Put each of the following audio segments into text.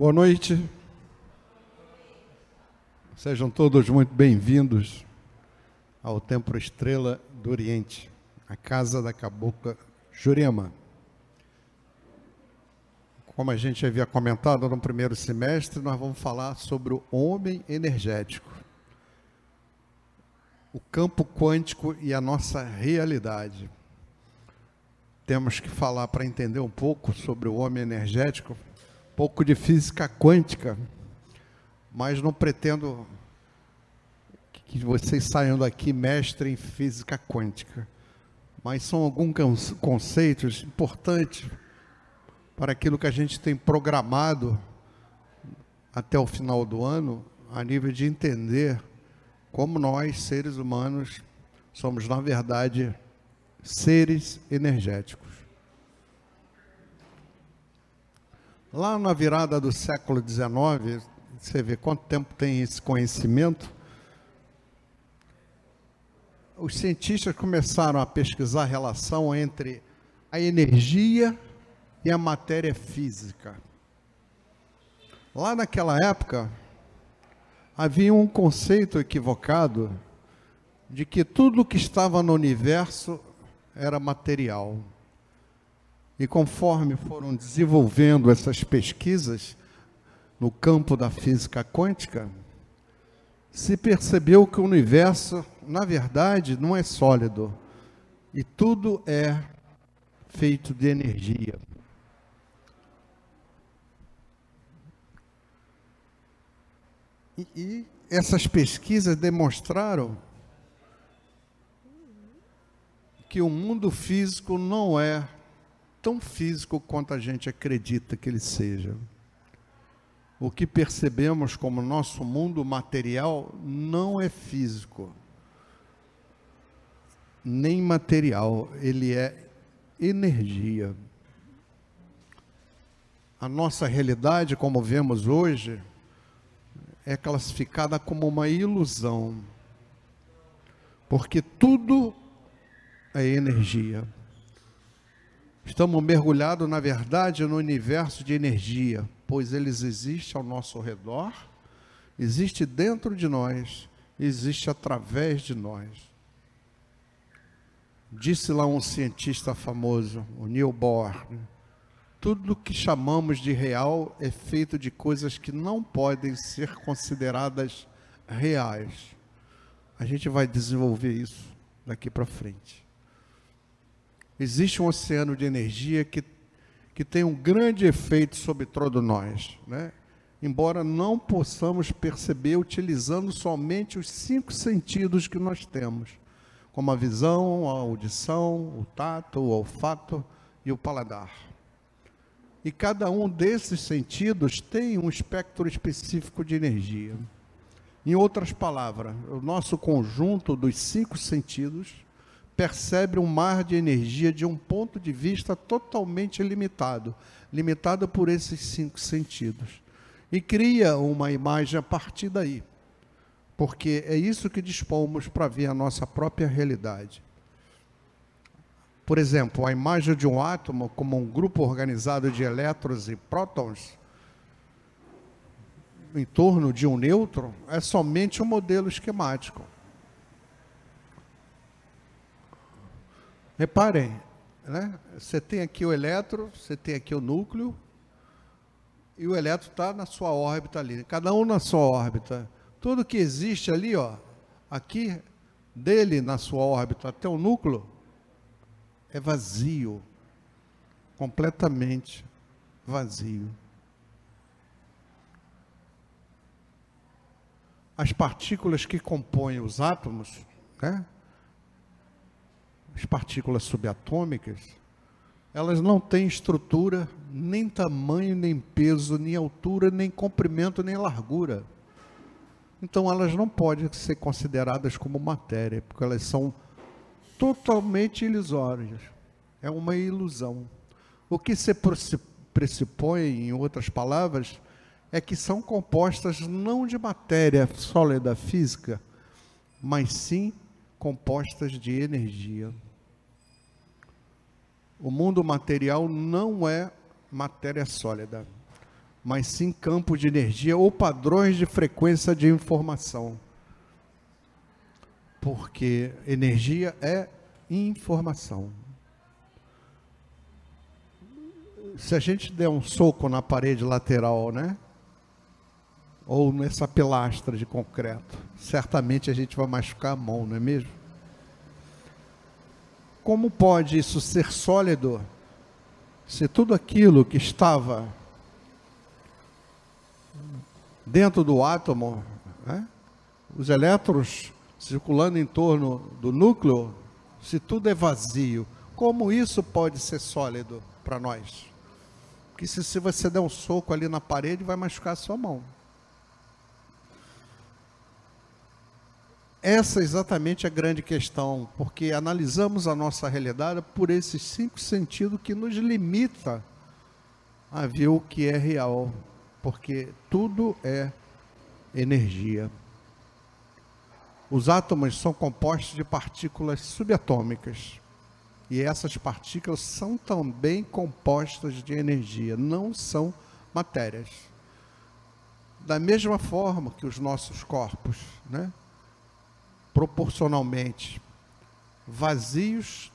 Boa noite. Sejam todos muito bem-vindos ao Templo Estrela do Oriente, a casa da cabocla Jurema. Como a gente havia comentado no primeiro semestre, nós vamos falar sobre o homem energético, o campo quântico e a nossa realidade. Temos que falar para entender um pouco sobre o homem energético, pouco de física quântica, mas não pretendo que vocês saiam daqui mestre em física quântica. Mas são alguns conceitos importantes para aquilo que a gente tem programado até o final do ano, a nível de entender como nós, seres humanos, somos, na verdade, seres energéticos. Lá na virada do século XIX, você vê quanto tempo tem esse conhecimento, os cientistas começaram a pesquisar a relação entre a energia e a matéria física. Lá naquela época, havia um conceito equivocado de que tudo que estava no universo era material. E conforme foram desenvolvendo essas pesquisas no campo da física quântica, se percebeu que o universo, na verdade, não é sólido e tudo é feito de energia. E, e essas pesquisas demonstraram que o mundo físico não é tão físico quanto a gente acredita que ele seja o que percebemos como nosso mundo material não é físico, nem material, ele é energia. A nossa realidade, como vemos hoje, é classificada como uma ilusão, porque tudo é energia. Estamos mergulhados, na verdade, no universo de energia pois eles existem ao nosso redor, existe dentro de nós, existe através de nós. Disse lá um cientista famoso, o Neil Bohr, tudo que chamamos de real é feito de coisas que não podem ser consideradas reais. A gente vai desenvolver isso daqui para frente. Existe um oceano de energia que que tem um grande efeito sobre todos nós, né? embora não possamos perceber utilizando somente os cinco sentidos que nós temos, como a visão, a audição, o tato, o olfato e o paladar. E cada um desses sentidos tem um espectro específico de energia. Em outras palavras, o nosso conjunto dos cinco sentidos percebe um mar de energia de um ponto de vista totalmente limitado, limitado por esses cinco sentidos. E cria uma imagem a partir daí, porque é isso que dispomos para ver a nossa própria realidade. Por exemplo, a imagem de um átomo como um grupo organizado de elétrons e prótons em torno de um nêutron é somente um modelo esquemático. Reparem, né? você tem aqui o elétron, você tem aqui o núcleo, e o elétron está na sua órbita ali, cada um na sua órbita. Tudo que existe ali, ó, aqui dele na sua órbita até o núcleo, é vazio, completamente vazio. As partículas que compõem os átomos, né? As partículas subatômicas, elas não têm estrutura, nem tamanho, nem peso, nem altura, nem comprimento, nem largura. Então elas não podem ser consideradas como matéria, porque elas são totalmente ilusórias. É uma ilusão. O que se pressupõe, em outras palavras, é que são compostas não de matéria sólida física, mas sim compostas de energia. O mundo material não é matéria sólida. mas sim campos de energia ou padrões de frequência de informação. Porque energia é informação. Se a gente der um soco na parede lateral, né? Ou nessa pilastra de concreto, certamente a gente vai machucar a mão, não é mesmo? Como pode isso ser sólido se tudo aquilo que estava dentro do átomo, né? os elétrons circulando em torno do núcleo, se tudo é vazio, como isso pode ser sólido para nós? Porque se, se você der um soco ali na parede, vai machucar a sua mão. Essa é exatamente a grande questão, porque analisamos a nossa realidade por esses cinco sentidos que nos limita a ver o que é real, porque tudo é energia. Os átomos são compostos de partículas subatômicas. E essas partículas são também compostas de energia, não são matérias. Da mesma forma que os nossos corpos, né? Proporcionalmente vazios,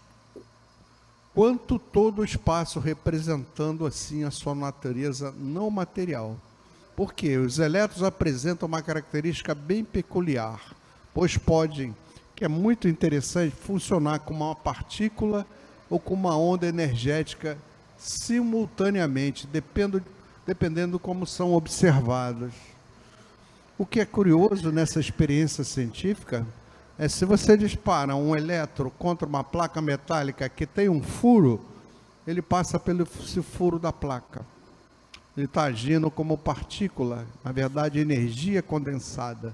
quanto todo o espaço representando assim a sua natureza não material. Porque os elétrons apresentam uma característica bem peculiar, pois podem, que é muito interessante, funcionar como uma partícula ou como uma onda energética simultaneamente, dependendo, dependendo como são observados. O que é curioso nessa experiência científica é se você dispara um elétron contra uma placa metálica que tem um furo, ele passa pelo furo da placa. Ele está agindo como partícula, na verdade, energia condensada.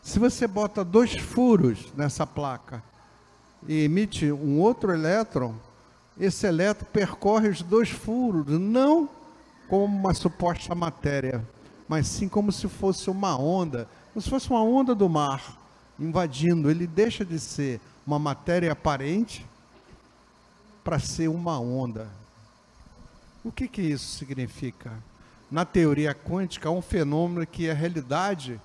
Se você bota dois furos nessa placa e emite um outro elétron, esse elétron percorre os dois furos, não como uma suposta matéria, mas sim como se fosse uma onda, como se fosse uma onda do mar invadindo, ele deixa de ser uma matéria aparente para ser uma onda. O que, que isso significa? Na teoria quântica, é um fenômeno que a realidade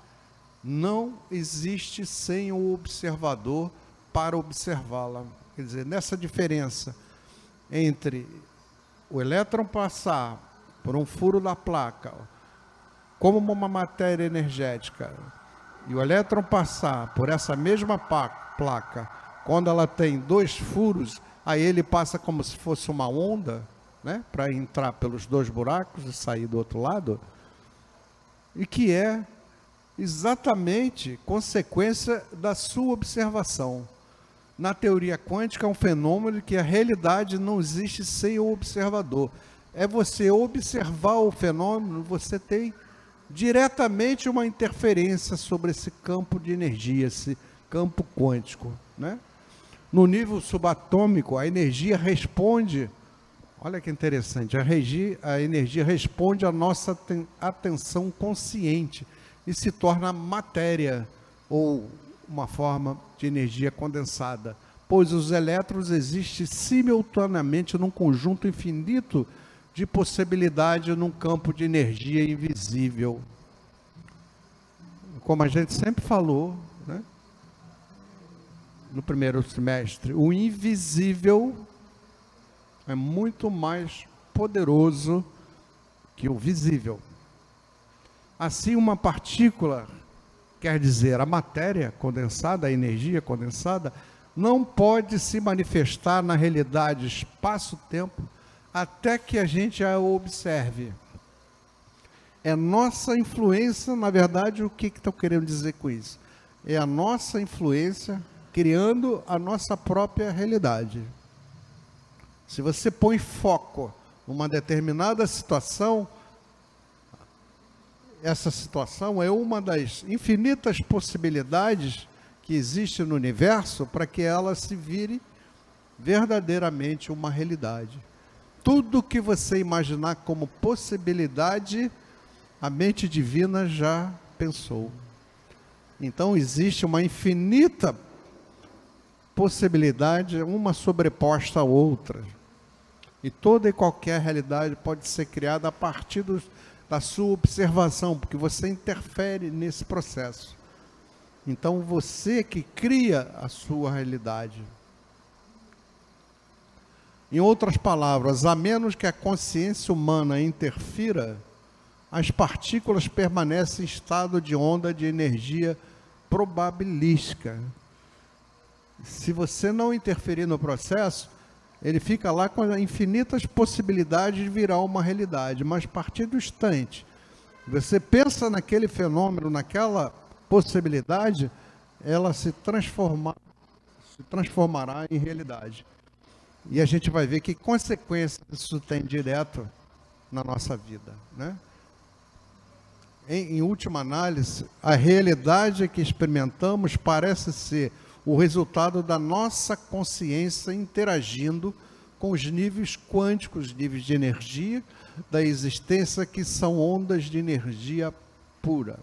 não existe sem o observador para observá-la. Quer dizer, nessa diferença entre o elétron passar por um furo da placa, como uma matéria energética, e o elétron passar por essa mesma placa, quando ela tem dois furos, aí ele passa como se fosse uma onda, né, para entrar pelos dois buracos e sair do outro lado, e que é exatamente consequência da sua observação. Na teoria quântica é um fenômeno que a realidade não existe sem o observador. É você observar o fenômeno, você tem diretamente uma interferência sobre esse campo de energia, esse campo quântico. Né? No nível subatômico, a energia responde, olha que interessante, a, regi, a energia responde à nossa atenção consciente e se torna matéria ou uma forma de energia condensada, pois os elétrons existem simultaneamente num conjunto infinito de possibilidade num campo de energia invisível. Como a gente sempre falou, né? no primeiro semestre, o invisível é muito mais poderoso que o visível. Assim, uma partícula, quer dizer, a matéria condensada, a energia condensada, não pode se manifestar na realidade espaço-tempo até que a gente a observe. É nossa influência, na verdade, o que estão querendo dizer com isso? É a nossa influência criando a nossa própria realidade. Se você põe foco numa determinada situação, essa situação é uma das infinitas possibilidades que existe no universo para que ela se vire verdadeiramente uma realidade. Tudo que você imaginar como possibilidade, a mente divina já pensou. Então existe uma infinita possibilidade, uma sobreposta à outra. E toda e qualquer realidade pode ser criada a partir da sua observação, porque você interfere nesse processo. Então você que cria a sua realidade. Em outras palavras, a menos que a consciência humana interfira, as partículas permanecem em estado de onda de energia probabilística. Se você não interferir no processo, ele fica lá com infinitas possibilidades de virar uma realidade, mas a partir do instante, você pensa naquele fenômeno, naquela possibilidade, ela se, transforma, se transformará em realidade. E a gente vai ver que consequências isso tem direto na nossa vida, né? em, em última análise, a realidade que experimentamos parece ser o resultado da nossa consciência interagindo com os níveis quânticos, níveis de energia da existência, que são ondas de energia pura.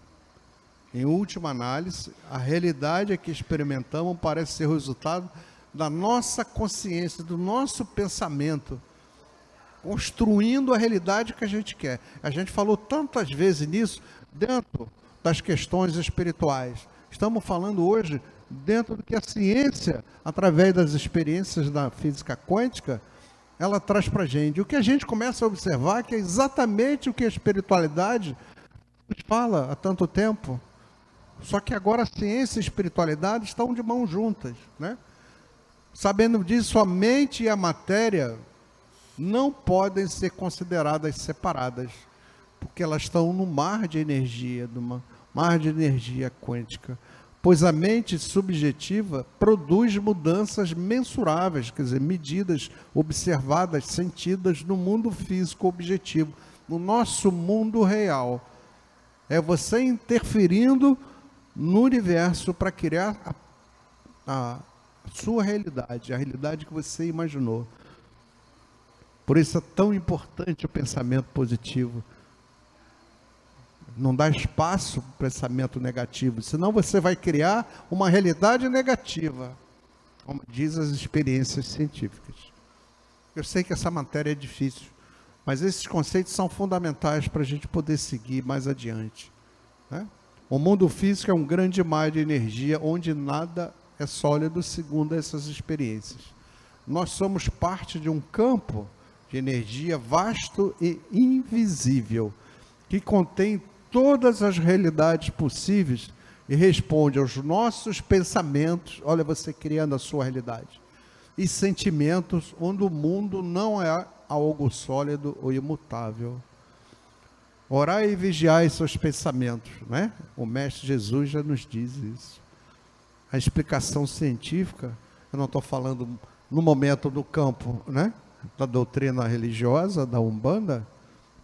Em última análise, a realidade que experimentamos parece ser o resultado da nossa consciência, do nosso pensamento, construindo a realidade que a gente quer. A gente falou tantas vezes nisso dentro das questões espirituais. Estamos falando hoje dentro do que a ciência, através das experiências da física quântica, ela traz para a gente. O que a gente começa a observar que é exatamente o que a espiritualidade nos fala há tanto tempo. Só que agora a ciência e a espiritualidade estão de mãos juntas, né? Sabendo disso, a mente e a matéria não podem ser consideradas separadas, porque elas estão no mar de energia, numa mar de energia quântica. Pois a mente subjetiva produz mudanças mensuráveis, quer dizer, medidas, observadas, sentidas no mundo físico objetivo, no nosso mundo real. É você interferindo no universo para criar a, a sua realidade, a realidade que você imaginou. Por isso é tão importante o pensamento positivo. Não dá espaço para o pensamento negativo, senão você vai criar uma realidade negativa, como diz as experiências científicas. Eu sei que essa matéria é difícil, mas esses conceitos são fundamentais para a gente poder seguir mais adiante. Né? O mundo físico é um grande mar de energia onde nada é sólido, segundo essas experiências. Nós somos parte de um campo de energia vasto e invisível, que contém todas as realidades possíveis e responde aos nossos pensamentos, olha você criando a sua realidade, e sentimentos onde o mundo não é algo sólido ou imutável. Orai e vigiai seus pensamentos, né? O mestre Jesus já nos diz isso. A explicação científica, eu não estou falando no momento do campo, né? da doutrina religiosa, da Umbanda,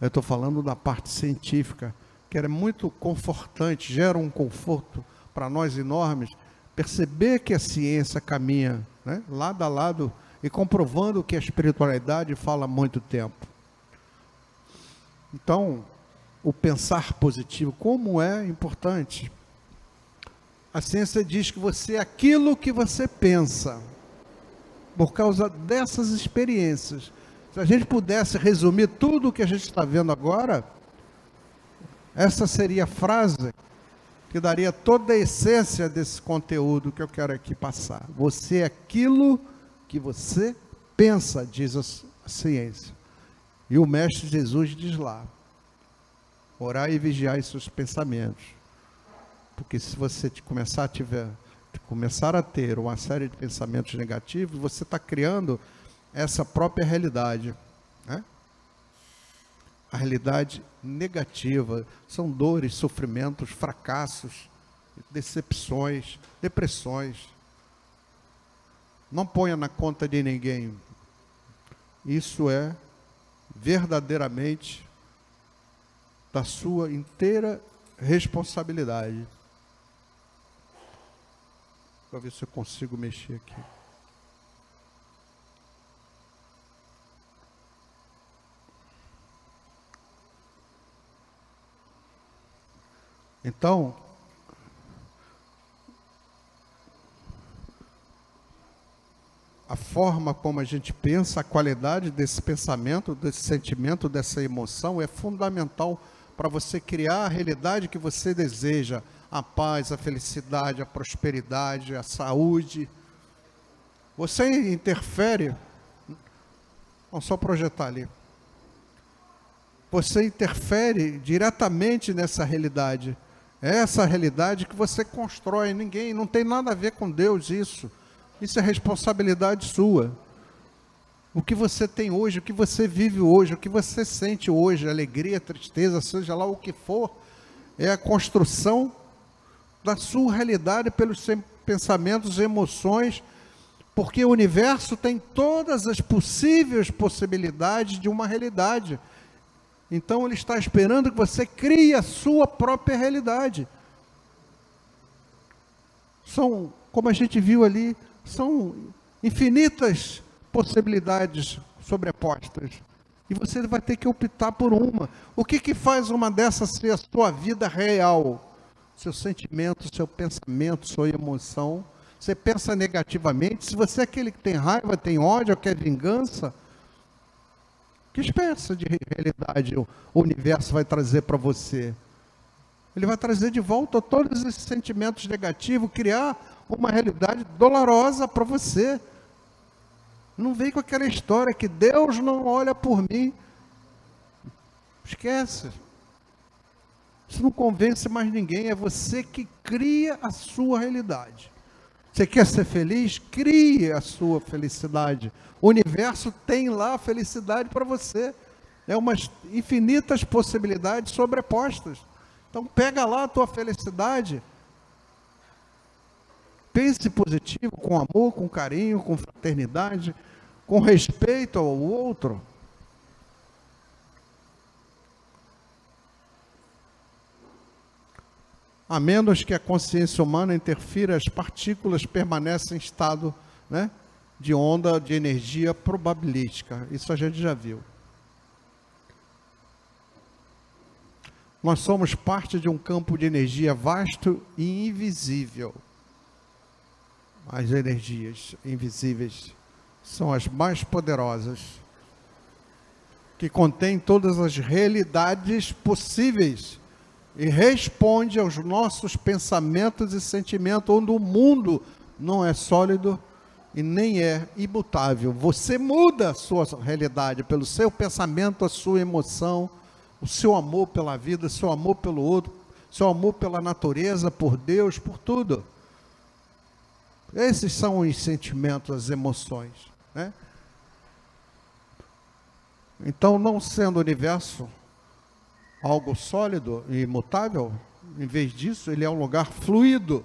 eu estou falando da parte científica, que é muito confortante, gera um conforto para nós enormes, perceber que a ciência caminha né, lado a lado e comprovando que a espiritualidade fala muito tempo. Então, o pensar positivo, como é importante. A ciência diz que você é aquilo que você pensa por causa dessas experiências. Se a gente pudesse resumir tudo o que a gente está vendo agora, essa seria a frase que daria toda a essência desse conteúdo que eu quero aqui passar. Você é aquilo que você pensa, diz a ciência. E o Mestre Jesus diz lá: orar e vigiar seus pensamentos. Porque se você começar a tiver começar a ter uma série de pensamentos negativos, você está criando essa própria realidade. Né? A realidade negativa são dores, sofrimentos, fracassos, decepções, depressões. Não ponha na conta de ninguém. Isso é verdadeiramente da sua inteira responsabilidade. Para ver se eu consigo mexer aqui. Então, a forma como a gente pensa, a qualidade desse pensamento, desse sentimento, dessa emoção é fundamental para você criar a realidade que você deseja, a paz, a felicidade, a prosperidade, a saúde. Você interfere, vamos só projetar ali. Você interfere diretamente nessa realidade. É essa realidade que você constrói. Ninguém, não tem nada a ver com Deus isso. Isso é responsabilidade sua. O que você tem hoje, o que você vive hoje, o que você sente hoje, alegria, tristeza, seja lá o que for, é a construção da sua realidade pelos pensamentos e emoções, porque o universo tem todas as possíveis possibilidades de uma realidade. Então ele está esperando que você crie a sua própria realidade. São, como a gente viu ali, são infinitas possibilidades sobrepostas. E você vai ter que optar por uma. O que, que faz uma dessas ser a sua vida real? Seu sentimento, seu pensamento, sua emoção. Você pensa negativamente. Se você é aquele que tem raiva, tem ódio, quer vingança, que espécie de realidade o universo vai trazer para você? Ele vai trazer de volta todos esses sentimentos negativos, criar uma realidade dolorosa para você. Não vem com aquela história que Deus não olha por mim. Esquece. Isso não convence mais ninguém. É você que cria a sua realidade. Você quer ser feliz? Crie a sua felicidade. O universo tem lá a felicidade para você. É umas infinitas possibilidades sobrepostas. Então pega lá a tua felicidade. Pense positivo, com amor, com carinho, com fraternidade com respeito ao outro. A menos que a consciência humana interfira, as partículas permanecem em estado né, de onda de energia probabilística. Isso a gente já viu. Nós somos parte de um campo de energia vasto e invisível. As energias invisíveis são as mais poderosas, que contém todas as realidades possíveis e responde aos nossos pensamentos e sentimentos, onde o mundo não é sólido e nem é imutável. Você muda a sua realidade pelo seu pensamento, a sua emoção, o seu amor pela vida, seu amor pelo outro, seu amor pela natureza, por Deus, por tudo. Esses são os sentimentos, as emoções. Né? Então, não sendo universo algo sólido e imutável, em vez disso, ele é um lugar fluido,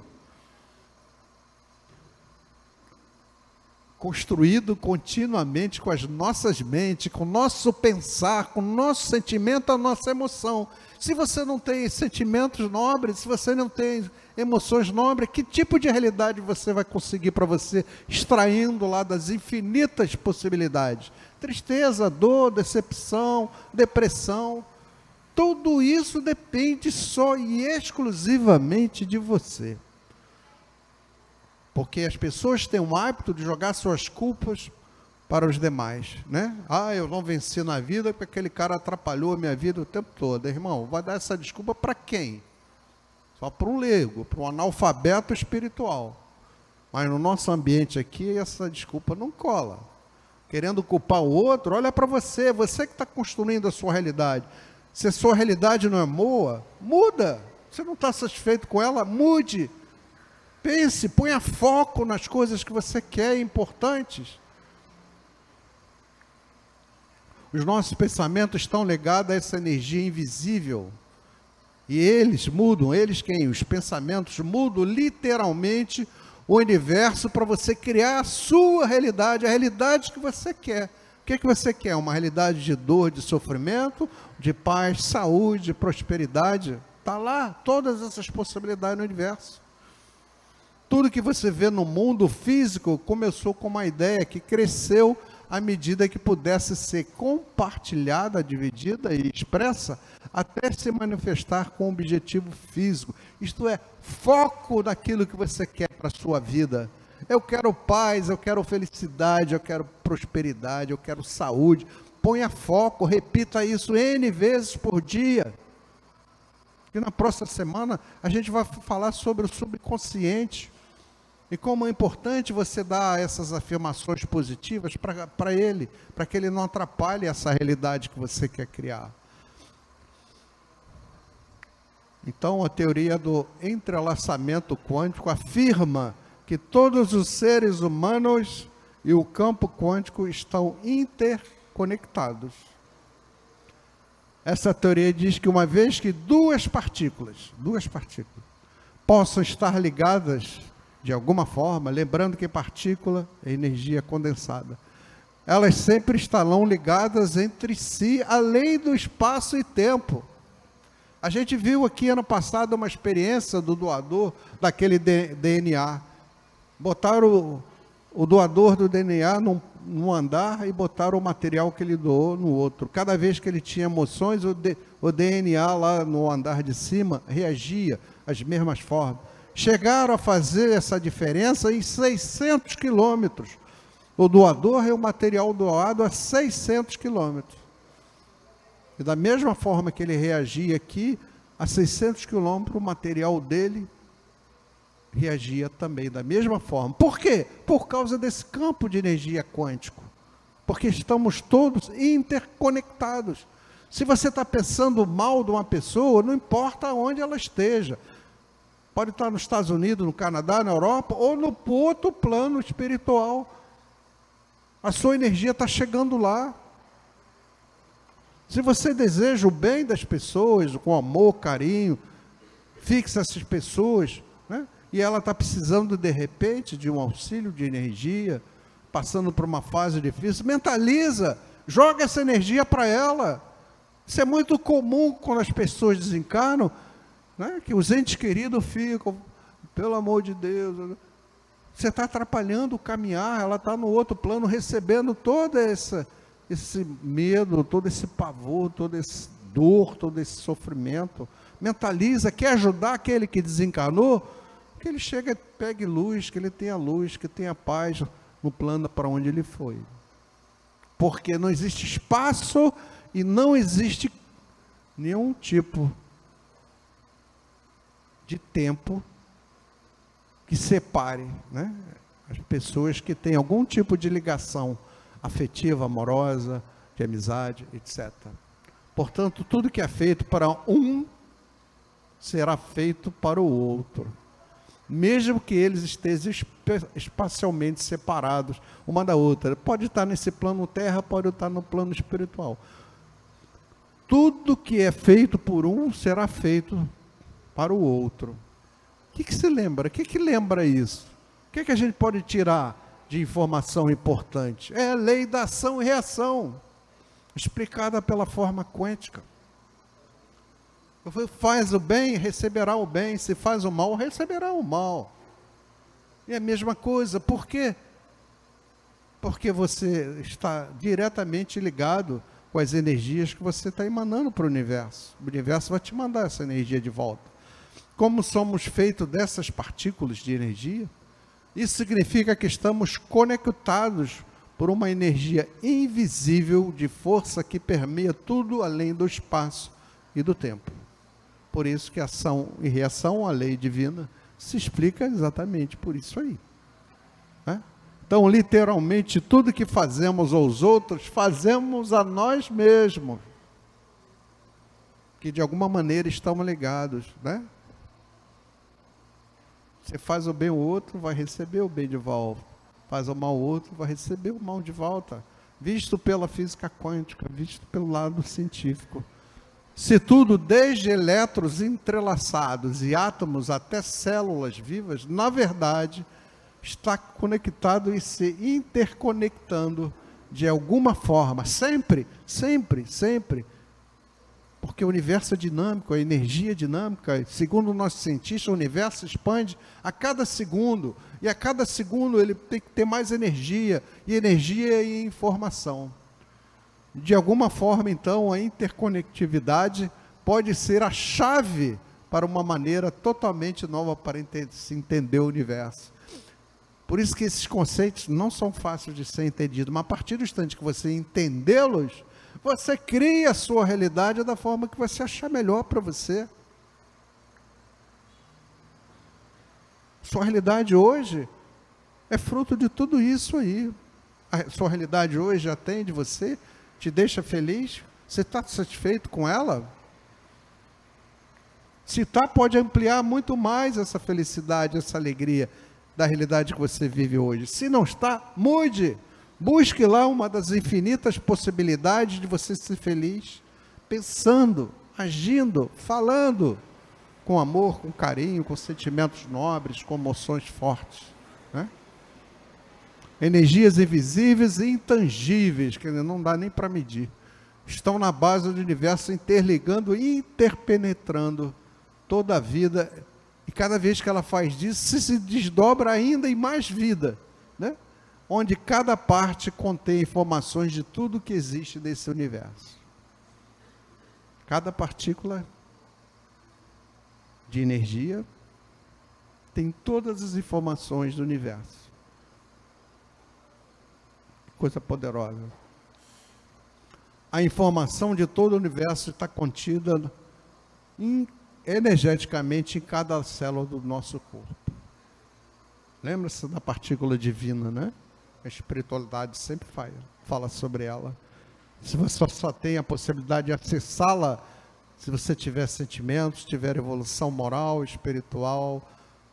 construído continuamente com as nossas mentes, com o nosso pensar, com o nosso sentimento, a nossa emoção. Se você não tem sentimentos nobres, se você não tem emoções nobres, que tipo de realidade você vai conseguir para você, extraindo lá das infinitas possibilidades? Tristeza, dor, decepção, depressão. Tudo isso depende só e exclusivamente de você. Porque as pessoas têm o hábito de jogar suas culpas para os demais, né? Ah, eu não venci na vida porque aquele cara atrapalhou a minha vida o tempo todo. Irmão, vai dar essa desculpa para quem? Só para um leigo, para um analfabeto espiritual. Mas no nosso ambiente aqui, essa desculpa não cola. Querendo culpar o outro, olha para você, você que está construindo a sua realidade. Se a sua realidade não é boa, muda. Você não está satisfeito com ela, mude. Pense, ponha foco nas coisas que você quer importantes. Os nossos pensamentos estão ligados a essa energia invisível. E eles mudam, eles quem? Os pensamentos mudam literalmente o universo para você criar a sua realidade, a realidade que você quer. O que, que você quer? Uma realidade de dor, de sofrimento, de paz, saúde, prosperidade? Está lá, todas essas possibilidades no universo. Tudo que você vê no mundo físico começou com uma ideia que cresceu à medida que pudesse ser compartilhada, dividida e expressa, até se manifestar com objetivo físico. Isto é, foco naquilo que você quer para a sua vida. Eu quero paz, eu quero felicidade, eu quero prosperidade, eu quero saúde. Ponha foco, repita isso N vezes por dia. E na próxima semana a gente vai falar sobre o subconsciente e como é importante você dar essas afirmações positivas para ele, para que ele não atrapalhe essa realidade que você quer criar. Então, a teoria do entrelaçamento quântico afirma que todos os seres humanos e o campo quântico estão interconectados. Essa teoria diz que uma vez que duas partículas, duas partículas, possam estar ligadas de alguma forma, lembrando que partícula é energia condensada, elas sempre estarão ligadas entre si, além do espaço e tempo. A gente viu aqui ano passado uma experiência do doador daquele DNA. Botaram o, o doador do DNA num num andar e botaram o material que ele doou no outro. Cada vez que ele tinha emoções, o, o DNA lá no andar de cima reagia às mesmas formas. Chegaram a fazer essa diferença em 600 quilômetros. O doador é o material doado a 600 quilômetros. E da mesma forma que ele reagia aqui, a 600 quilômetros, o material dele reagia também da mesma forma. Por quê? Por causa desse campo de energia quântico. Porque estamos todos interconectados. Se você está pensando mal de uma pessoa, não importa onde ela esteja. Pode estar nos Estados Unidos, no Canadá, na Europa, ou no outro plano espiritual. A sua energia está chegando lá. Se você deseja o bem das pessoas, com amor, carinho, fixa essas pessoas? E ela está precisando de repente de um auxílio de energia, passando por uma fase difícil, mentaliza, joga essa energia para ela. Isso é muito comum quando as pessoas desencarnam, né? que os entes queridos ficam, pelo amor de Deus, você está atrapalhando o caminhar, ela está no outro plano recebendo todo esse, esse medo, todo esse pavor, toda essa dor, todo esse sofrimento. Mentaliza, quer ajudar aquele que desencarnou? Que ele chega, pegue luz, que ele tenha luz, que tenha paz no plano para onde ele foi. Porque não existe espaço e não existe nenhum tipo de tempo que separe né, as pessoas que têm algum tipo de ligação afetiva, amorosa, de amizade, etc. Portanto, tudo que é feito para um será feito para o outro mesmo que eles estejam espacialmente separados uma da outra. Pode estar nesse plano terra, pode estar no plano espiritual. Tudo que é feito por um será feito para o outro. O que, que se lembra? O que, que lembra isso? O que, que a gente pode tirar de informação importante? É a lei da ação e reação, explicada pela forma quântica. Faz o bem, receberá o bem. Se faz o mal, receberá o mal. E a mesma coisa. Por quê? Porque você está diretamente ligado com as energias que você está emanando para o universo. O universo vai te mandar essa energia de volta. Como somos feitos dessas partículas de energia, isso significa que estamos conectados por uma energia invisível de força que permeia tudo além do espaço e do tempo. Por isso que ação e reação à lei divina se explica exatamente por isso aí. Né? Então, literalmente, tudo que fazemos aos outros, fazemos a nós mesmos. Que de alguma maneira estamos ligados. Né? Você faz o bem ao outro, vai receber o bem de volta. Faz o mal ao outro, vai receber o mal de volta. Visto pela física quântica, visto pelo lado científico. Se tudo, desde elétrons entrelaçados e átomos até células vivas, na verdade, está conectado e se interconectando de alguma forma, sempre, sempre, sempre. Porque o universo é dinâmico, a energia é dinâmica, segundo o nosso cientista, o universo expande a cada segundo, e a cada segundo ele tem que ter mais energia, e energia e informação. De alguma forma, então, a interconectividade pode ser a chave para uma maneira totalmente nova para se entender o universo. Por isso que esses conceitos não são fáceis de ser entendidos, mas a partir do instante que você entendê-los, você cria a sua realidade da forma que você achar melhor para você. Sua realidade hoje é fruto de tudo isso aí. A sua realidade hoje atende você, te deixa feliz? Você está satisfeito com ela? Se está, pode ampliar muito mais essa felicidade, essa alegria da realidade que você vive hoje. Se não está, mude. Busque lá uma das infinitas possibilidades de você ser feliz, pensando, agindo, falando com amor, com carinho, com sentimentos nobres, com emoções fortes. Energias invisíveis e intangíveis, que não dá nem para medir, estão na base do universo interligando e interpenetrando toda a vida. E cada vez que ela faz isso, se desdobra ainda em mais vida, né? onde cada parte contém informações de tudo que existe nesse universo. Cada partícula de energia tem todas as informações do universo. Coisa poderosa. A informação de todo o universo está contida em energeticamente em cada célula do nosso corpo. Lembra-se da partícula divina, né? A espiritualidade sempre fala, fala sobre ela. Se você só tem a possibilidade de acessá-la, se você tiver sentimentos, tiver evolução moral, espiritual,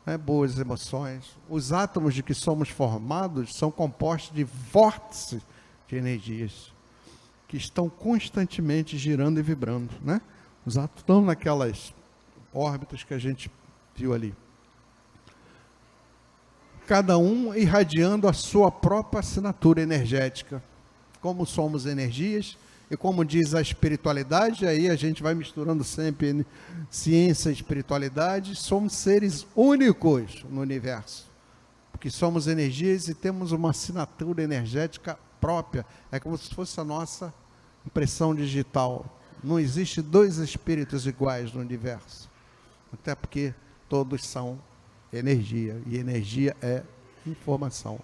né, boas emoções. Os átomos de que somos formados são compostos de vórtices de energias que estão constantemente girando e vibrando, né? Os átomos estão naquelas órbitas que a gente viu ali. Cada um irradiando a sua própria assinatura energética. Como somos energias, e como diz a espiritualidade, aí a gente vai misturando sempre ciência e espiritualidade, somos seres únicos no universo. Porque somos energias e temos uma assinatura energética própria. É como se fosse a nossa impressão digital. Não existe dois espíritos iguais no universo. Até porque todos são energia, e energia é informação.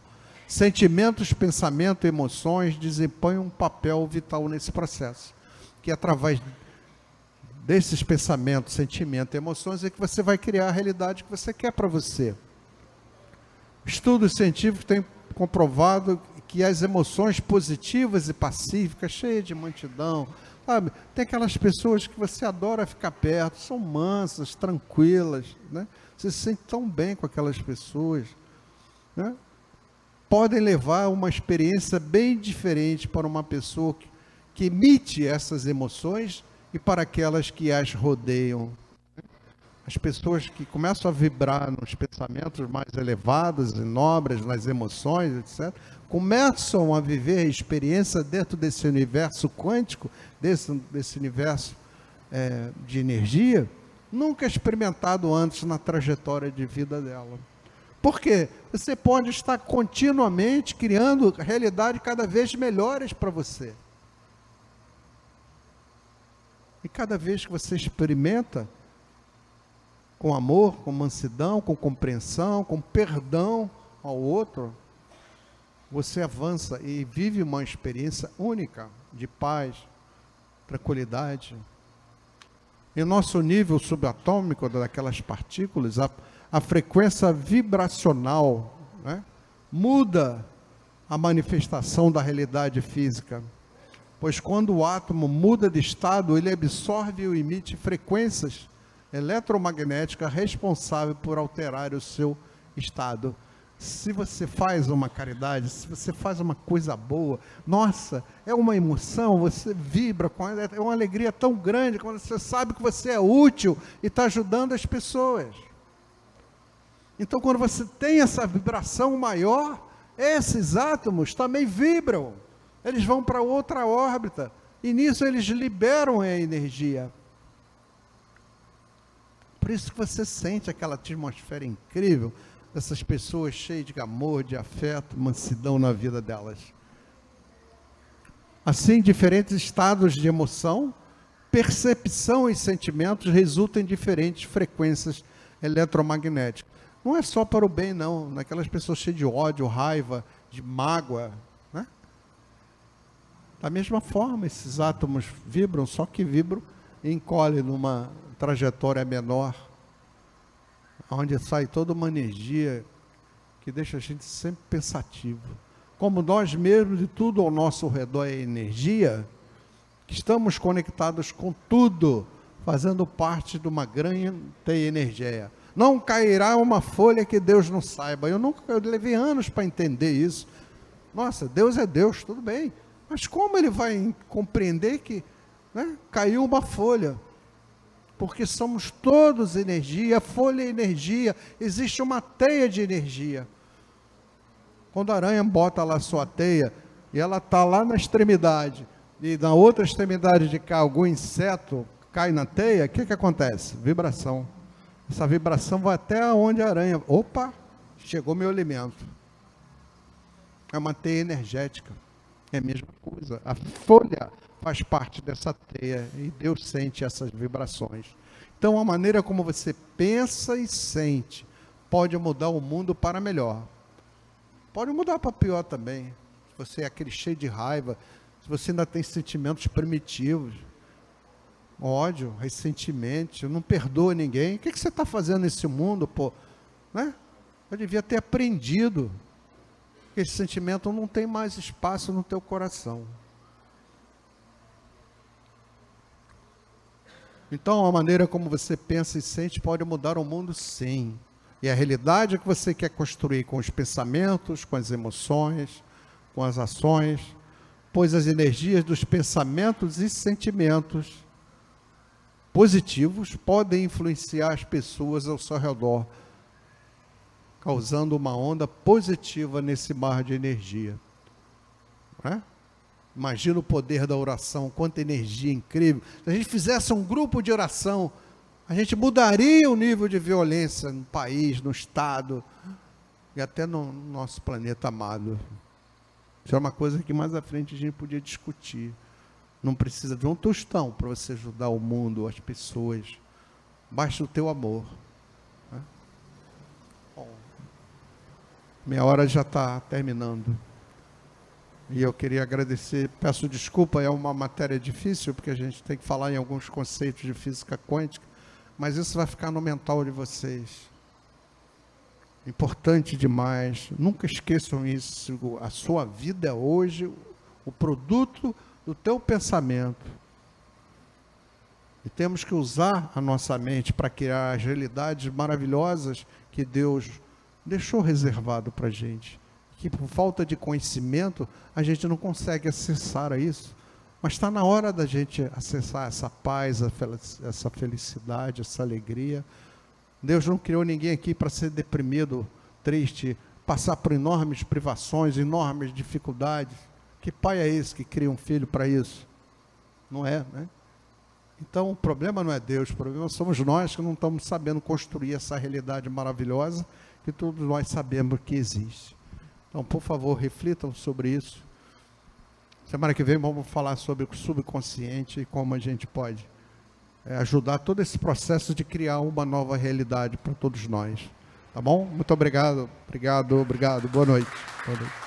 Sentimentos, pensamento, emoções desempenham um papel vital nesse processo, que através desses pensamentos, sentimentos, emoções é que você vai criar a realidade que você quer para você. Estudos científicos têm comprovado que as emoções positivas e pacíficas, cheias de mansidão, Sabe? Tem aquelas pessoas que você adora ficar perto, são mansas, tranquilas, né? Você se sente tão bem com aquelas pessoas, né? Podem levar uma experiência bem diferente para uma pessoa que, que emite essas emoções e para aquelas que as rodeiam. As pessoas que começam a vibrar nos pensamentos mais elevados e nobres, nas emoções, etc., começam a viver a experiência dentro desse universo quântico, desse, desse universo é, de energia, nunca experimentado antes na trajetória de vida dela. Por quê? Você pode estar continuamente criando realidades cada vez melhores para você. E cada vez que você experimenta com amor, com mansidão, com compreensão, com perdão ao outro, você avança e vive uma experiência única de paz, tranquilidade. Em nosso nível subatômico daquelas partículas, a, a frequência vibracional né, muda a manifestação da realidade física. Pois quando o átomo muda de estado, ele absorve e emite frequências eletromagnéticas responsáveis por alterar o seu estado se você faz uma caridade, se você faz uma coisa boa, nossa, é uma emoção, você vibra é uma alegria tão grande quando você sabe que você é útil e está ajudando as pessoas. Então, quando você tem essa vibração maior, esses átomos também vibram, eles vão para outra órbita, e nisso eles liberam a energia. Por isso que você sente aquela atmosfera incrível dessas pessoas cheias de amor, de afeto, mansidão na vida delas. Assim, diferentes estados de emoção, percepção e sentimentos resultam em diferentes frequências eletromagnéticas. Não é só para o bem, não. Naquelas pessoas cheias de ódio, raiva, de mágoa. Né? Da mesma forma, esses átomos vibram, só que vibram e encolhem numa trajetória menor onde sai toda uma energia que deixa a gente sempre pensativo. Como nós mesmos e tudo ao nosso redor é energia, estamos conectados com tudo, fazendo parte de uma grande energia. Não cairá uma folha que Deus não saiba. Eu nunca eu levei anos para entender isso. Nossa, Deus é Deus, tudo bem. Mas como ele vai compreender que né, caiu uma folha? Porque somos todos energia, folha é energia, existe uma teia de energia. Quando a aranha bota lá sua teia, e ela está lá na extremidade, e na outra extremidade de cá algum inseto cai na teia, o que, que acontece? Vibração. Essa vibração vai até onde a aranha. Opa, chegou meu alimento. É uma teia energética. É a mesma coisa. A folha faz parte dessa teia e Deus sente essas vibrações. Então, a maneira como você pensa e sente pode mudar o mundo para melhor. Pode mudar para pior também. Se você é aquele cheio de raiva, se você ainda tem sentimentos primitivos, ódio, ressentimento, não perdoa ninguém, o que, que você está fazendo nesse mundo, pô? Né? Eu devia ter aprendido que esse sentimento não tem mais espaço no teu coração. Então, a maneira como você pensa e sente pode mudar o mundo, sim. E a realidade que você quer construir com os pensamentos, com as emoções, com as ações, pois as energias dos pensamentos e sentimentos positivos podem influenciar as pessoas ao seu redor, causando uma onda positiva nesse mar de energia. É? Imagina o poder da oração, quanta energia incrível. Se a gente fizesse um grupo de oração, a gente mudaria o nível de violência no país, no Estado e até no nosso planeta amado. Isso é uma coisa que mais à frente a gente podia discutir. Não precisa de um tostão para você ajudar o mundo, as pessoas. Basta o teu amor. Né? Minha hora já está terminando. E eu queria agradecer, peço desculpa, é uma matéria difícil, porque a gente tem que falar em alguns conceitos de física quântica mas isso vai ficar no mental de vocês. Importante demais. Nunca esqueçam isso. A sua vida é hoje o produto do teu pensamento. E temos que usar a nossa mente para criar as realidades maravilhosas que Deus deixou reservado para a gente. Que por falta de conhecimento a gente não consegue acessar a isso. Mas está na hora da gente acessar essa paz, essa felicidade, essa alegria. Deus não criou ninguém aqui para ser deprimido, triste, passar por enormes privações, enormes dificuldades. Que pai é esse que cria um filho para isso? Não é, né? Então o problema não é Deus, o problema somos nós que não estamos sabendo construir essa realidade maravilhosa que todos nós sabemos que existe. Então, por favor, reflitam sobre isso. Semana que vem vamos falar sobre o subconsciente e como a gente pode é, ajudar todo esse processo de criar uma nova realidade para todos nós. Tá bom? Muito obrigado. Obrigado, obrigado. Boa noite. Boa noite.